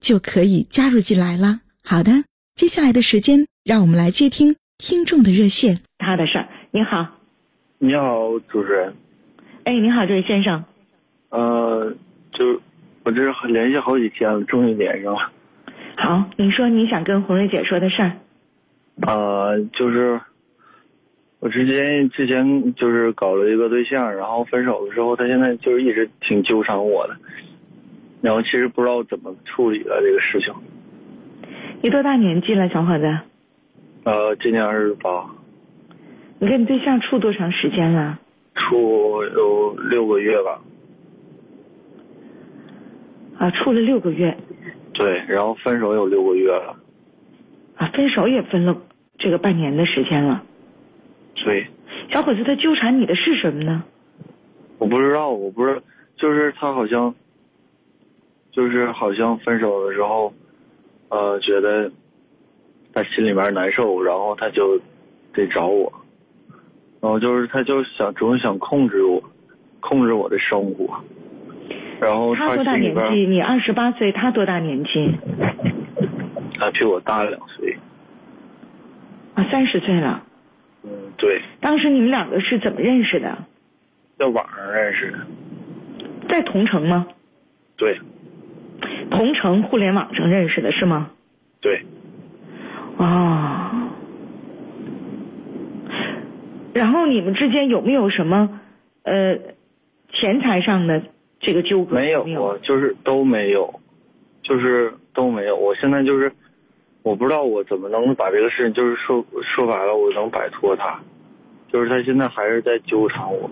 就可以加入进来了。好的，接下来的时间，让我们来接听听众的热线。他的事儿，你好，你好，主持人。哎，你好，这位先生。呃，就我这是联系好几天了，终于连上了。好，你说你想跟红瑞姐说的事儿。呃，就是。我之前之前就是搞了一个对象，然后分手了之后，他现在就是一直挺纠缠我的，然后其实不知道怎么处理了这个事情。你多大年纪了，小伙子？呃，今年二十八。你跟你对象处多长时间了？处有六个月吧。啊，处了六个月。对，然后分手有六个月了。啊，分手也分了这个半年的时间了。对，小伙子，他纠缠你的是什么呢？我不知道，我不知道，就是他好像，就是好像分手的时候，呃，觉得他心里面难受，然后他就得找我，然后就是他就想总想控制我，控制我的生活，然后他多大年纪？你二十八岁，他多大年纪？他比我大两岁。啊，三十岁了。嗯，对。当时你们两个是怎么认识的？在网上认识的。在同城吗？对。同城互联网上认识的是吗？对。哦。然后你们之间有没有什么呃钱财上的这个纠葛？没有，就是都没有，就是都没有。我现在就是。我不知道我怎么能把这个事情，就是说说白了，我能摆脱他，就是他现在还是在纠缠我。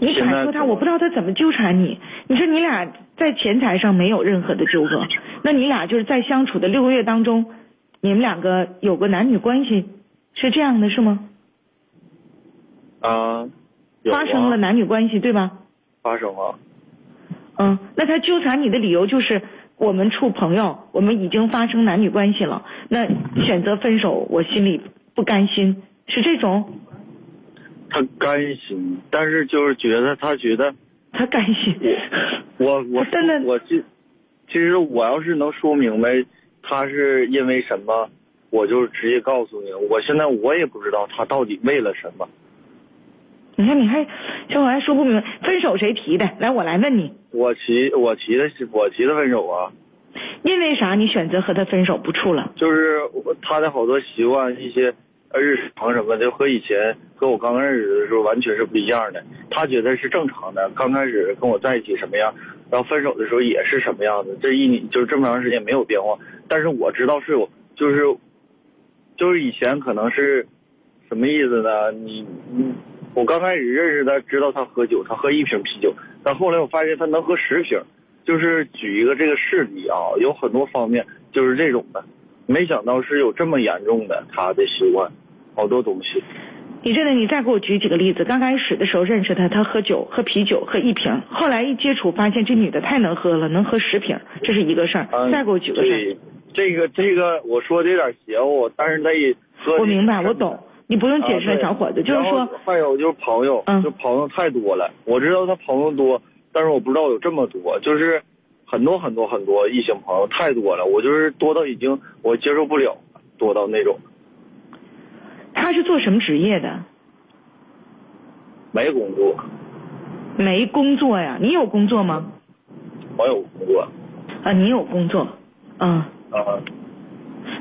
你摆脱他，我不知道他怎么纠缠你。你说你俩在钱财上没有任何的纠葛，那你俩就是在相处的六个月当中，你们两个有个男女关系，是这样的是吗？啊，发生了男女关系对吧？发生了。嗯，那他纠缠你的理由就是。我们处朋友，我们已经发生男女关系了，那选择分手，我心里不甘心，是这种。他甘心，但是就是觉得他觉得他甘心。我我真的我其其实我要是能说明白他是因为什么，我就直接告诉你。我现在我也不知道他到底为了什么。你看，你还小伙还说不明白，分手谁提的？来，我来问你。我提，我提的是我提的分手啊。因为啥？你选择和他分手不处了？就是他的好多习惯，一些日常什么的，和以前和我刚认识的时候完全是不一样的。他觉得是正常的，刚开始跟我在一起什么样，然后分手的时候也是什么样子。这一年就是这么长时间没有变化，但是我知道是有，就是，就是以前可能是什么意思呢？你你。我刚开始认识他，知道他喝酒，他喝一瓶啤酒，但后来我发现他能喝十瓶，就是举一个这个事例啊，有很多方面就是这种的，没想到是有这么严重的他的习惯，好多东西。你这的，你再给我举几个例子。刚开始的时候认识他，他喝酒，喝啤酒，喝一瓶，后来一接触发现这女的太能喝了，能喝十瓶，这是一个事儿。再给我举个事儿。这个这个我说的有点邪乎，但是他也喝。我明白，我懂。你不用解释，小伙子，就是说，还有就是朋友，嗯就朋友太多了。我知道他朋友多，但是我不知道有这么多，就是很多很多很多异性朋友太多了，我就是多到已经我接受不了，多到那种。他是做什么职业的？没工作。没工作呀？你有工作吗？我有工作。啊，你有工作，啊。啊。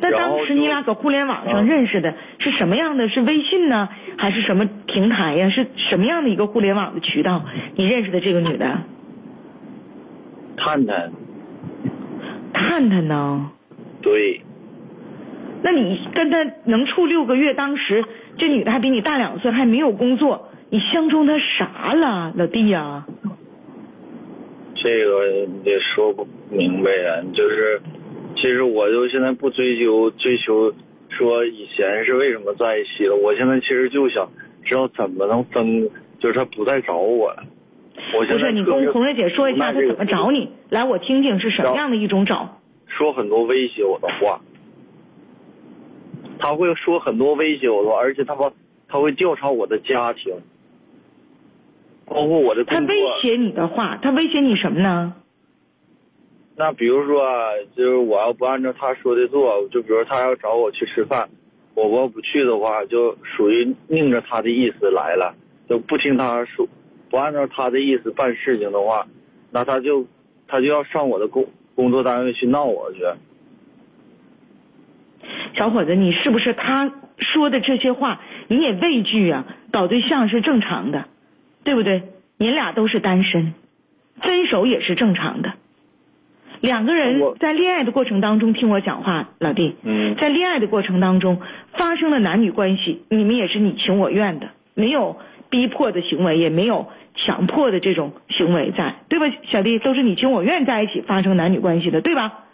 那当时你俩搁互联网上认识的是什么样的？是微信呢，还是什么平台呀？是什么样的一个互联网的渠道？你认识的这个女的？探探。探探呢？对。那你跟他能处六个月，当时这女的还比你大两岁，还没有工作，你相中她啥了，老弟呀？这个你得说不明白呀，就是。其实我就现在不追究追求，说以前是为什么在一起了。我现在其实就想知道怎么能分，就是他不再找我了。不是你跟红瑞姐说一下他怎么找你，来我听听是什么样的一种找。说很多威胁我的话，他会说很多威胁我的话，而且他把他会调查我的家庭，包括我的他威胁你的话，他威胁你什么呢？那比如说，就是我要不按照他说的做，就比如他要找我去吃饭，我要不去的话，就属于拧着他的意思来了，就不听他说，不按照他的意思办事情的话，那他就他就要上我的工工作单位去闹我去。小伙子，你是不是他说的这些话你也畏惧啊？搞对象是正常的，对不对？你俩都是单身，分手也是正常的。两个人在恋爱的过程当中，听我讲话，老弟。嗯。在恋爱的过程当中发生了男女关系，你们也是你情我愿的，没有逼迫的行为，也没有强迫的这种行为在，对吧，小弟？都是你情我愿在一起发生男女关系的，对吧？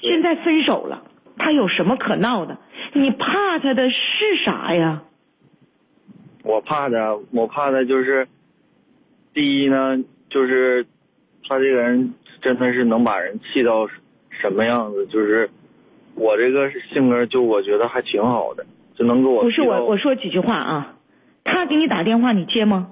现在分手了，他有什么可闹的？你怕他的是啥呀？我怕的，我怕的就是，第一呢，就是他这个人。真的是能把人气到什么样子？就是我这个性格，就我觉得还挺好的，就能给我。不是我，我说几句话啊。你打电话，你接吗？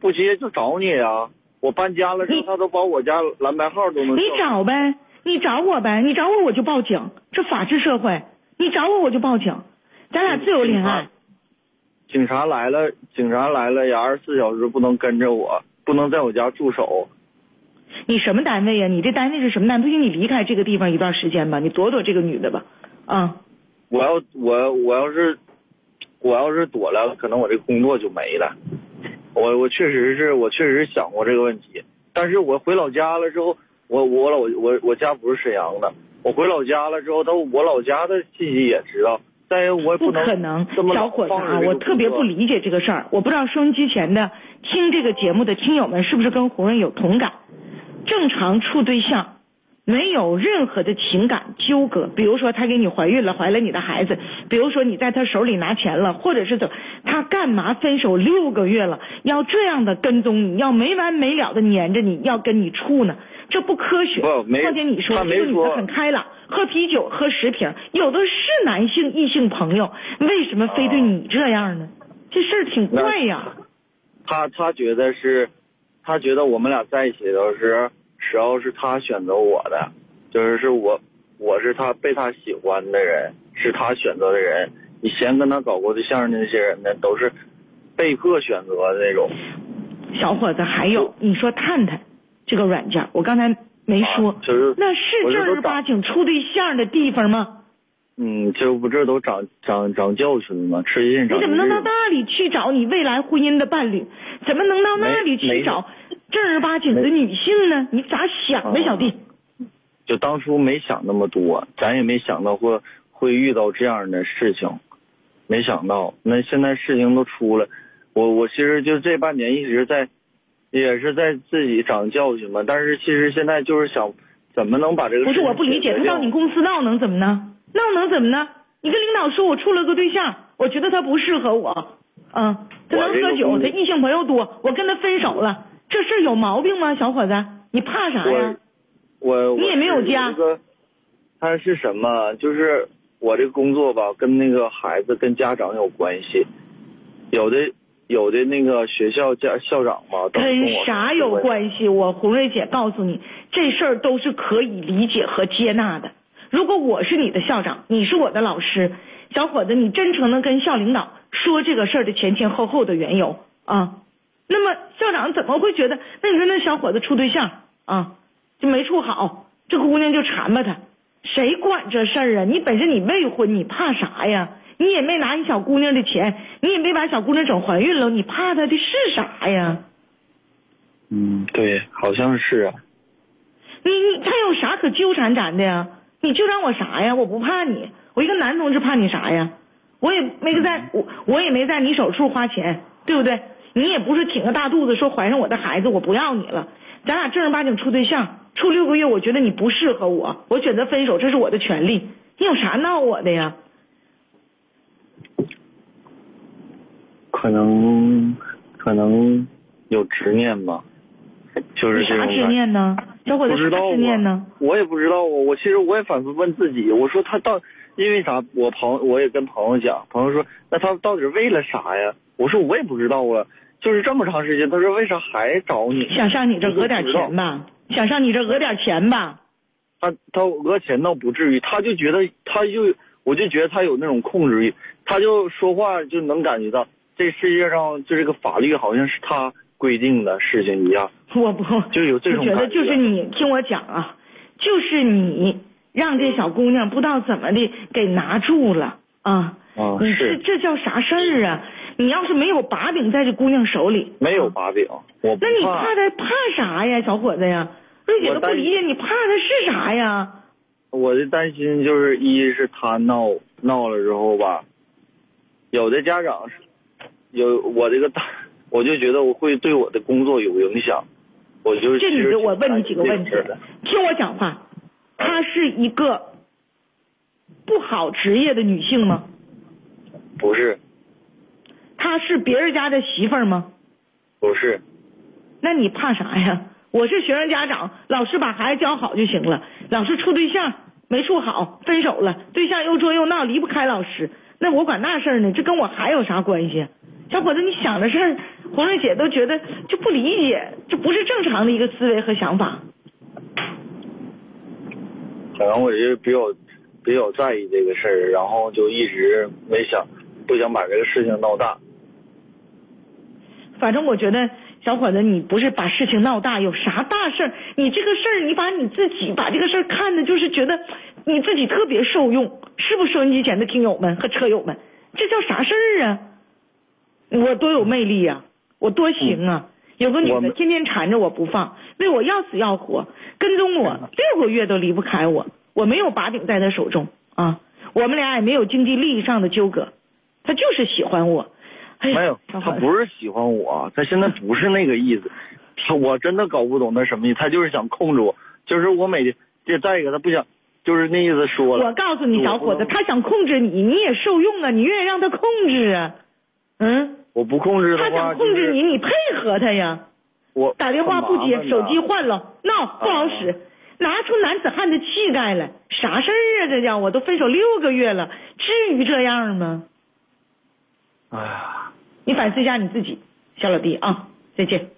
不接就找你呀。我搬家了之后，他都把我家蓝白号都能。你找呗，你找我呗，你找我我就报警。这法治社会，你找我我就报警，咱俩自由恋爱。警察来了，警察来了也二十四小时不能跟着我，不能在我家驻守。你什么单位呀？你这单位是什么单位？不行，你离开这个地方一段时间吧，你躲躲这个女的吧，啊！我要我我要是我要是躲了，可能我这工作就没了。我我确实是我确实想过这个问题，但是我回老家了之后，我我老我我家不是沈阳的，我回老家了之后，他我老家的信息也知道。但是我不可能，小伙子啊，我特别不理解这个事儿。我不知道收音机前的听这个节目的听友们是不是跟胡润有同感？正常处对象，没有任何的情感纠葛。比如说他给你怀孕了，怀了你的孩子；比如说你在他手里拿钱了，或者是怎，他干嘛分手六个月了，要这样的跟踪你，要没完没了的黏着你，要跟你处呢？这不科学。况且你说这个女的很开朗，喝啤酒喝十瓶，有的是男性异性朋友，为什么非对你这样呢？这事儿挺怪呀。他他觉得是。他觉得我们俩在一起都是，只要是他选择我的，就是是我，我是他被他喜欢的人，是他选择的人。以前跟他搞过对象的那些人呢，都是被迫选择的那种。小伙子，还有你说探探这个软件，我刚才没说，就是那是正儿八经处对象的地方吗？嗯，这不这都长长长教训了吗？吃进长。你怎么能到那里去找你未来婚姻的伴侣？怎么能到那里去找正儿八经的女性呢？你咋想的，小弟？就当初没想那么多，咱也没想到会会遇到这样的事情，没想到。那现在事情都出了，我我其实就这半年一直在，也是在自己长教训嘛。但是其实现在就是想，怎么能把这个？不是我不理解，他到你公司闹能怎么呢？闹能怎么呢？你跟领导说，我处了个对象，我觉得他不适合我，嗯，他能喝酒，他异性朋友多，我跟他分手了，这事有毛病吗，小伙子？你怕啥呀？我你也没有家。他是什么？就是我这工作吧，跟那个孩子跟家长有关系，有的有的那个学校家校长嘛，跟啥有关系？我红瑞姐告诉你，这事儿都是可以理解和接纳的。如果我是你的校长，你是我的老师，小伙子，你真诚的跟校领导说这个事儿的前前后后的缘由啊，那么校长怎么会觉得？那你说那小伙子处对象啊，就没处好，这姑娘就缠吧他，谁管这事儿啊？你本身你未婚，你怕啥呀？你也没拿你小姑娘的钱，你也没把小姑娘整怀孕了，你怕她的是啥呀？嗯，对，好像是啊。你你他有啥可纠缠咱的呀？你纠缠我啥呀？我不怕你，我一个男同志怕你啥呀？我也没在我我也没在你手处花钱，对不对？你也不是挺个大肚子说怀上我的孩子我不要你了，咱俩正儿八经处对象，处六个月，我觉得你不适合我，我选择分手，这是我的权利。你有啥闹我的呀？可能可能有执念吧，就是这啥执念呢？小伙子啥执念呢？我也不知道啊，我其实我也反复问自己，我说他到因为啥？我朋我也跟朋友讲，朋友说那他到底为了啥呀？我说我也不知道啊，就是这么长时间，他说为啥还找你？想上你这讹点钱吧？想上你这讹点钱吧？他他讹钱倒不至于，他就觉得他就我就觉得他有那种控制欲，他就说话就能感觉到这世界上就这个法律好像是他规定的事情一样。我不就有这种觉得就是你听我讲啊，就是你让这小姑娘不知道怎么的给拿住了啊！啊，你这这叫啥事儿啊？你要是没有把柄在这姑娘手里，没有把柄，我那你怕她怕啥呀，小伙子呀？瑞姐都不理解你怕她是啥呀？我的担心就是一是她闹闹了之后吧，有的家长是有我这个大，我就觉得我会对我的工作有影响。我就这女的，我问你几个问题，听我讲话。她是一个不好职业的女性吗？不是。她是别人家的媳妇儿吗？不是。那你怕啥呀？我是学生家长，老师把孩子教好就行了。老师处对象没处好，分手了，对象又作又闹，离不开老师。那我管那事儿呢？这跟我还有啥关系？小伙子，你想的事儿，红瑞姐都觉得就不理解，这不是正常的一个思维和想法。可能我就比较比较在意这个事儿，然后就一直没想不想把这个事情闹大。反正我觉得，小伙子，你不是把事情闹大，有啥大事儿？你这个事儿，你把你自己把这个事儿看的，就是觉得你自己特别受用，是不？收音机前的听友们和车友们，这叫啥事儿啊？我多有魅力呀！我多行啊！有个女的天天缠着我不放，为我要死要活，跟踪我六个月都离不开我。我没有把柄在她手中啊，我们俩也没有经济利益上的纠葛，她就是喜欢我。没有，他不是喜欢我，他现在不是那个意思。他我真的搞不懂他什么意思，他就是想控制我，就是我每天这再一个，他不想，就是那意思说了。我告诉你，小伙子，他想控制你，你也受用啊，你愿意让他控制啊？嗯。我不控制他想控制你，你配合他呀。我打电话不接，手机换了，闹不好使，拿出男子汉的气概来，啥事儿啊？这叫我都分手六个月了，至于这样吗？哎呀，你反思一下你自己，小老弟啊，再见。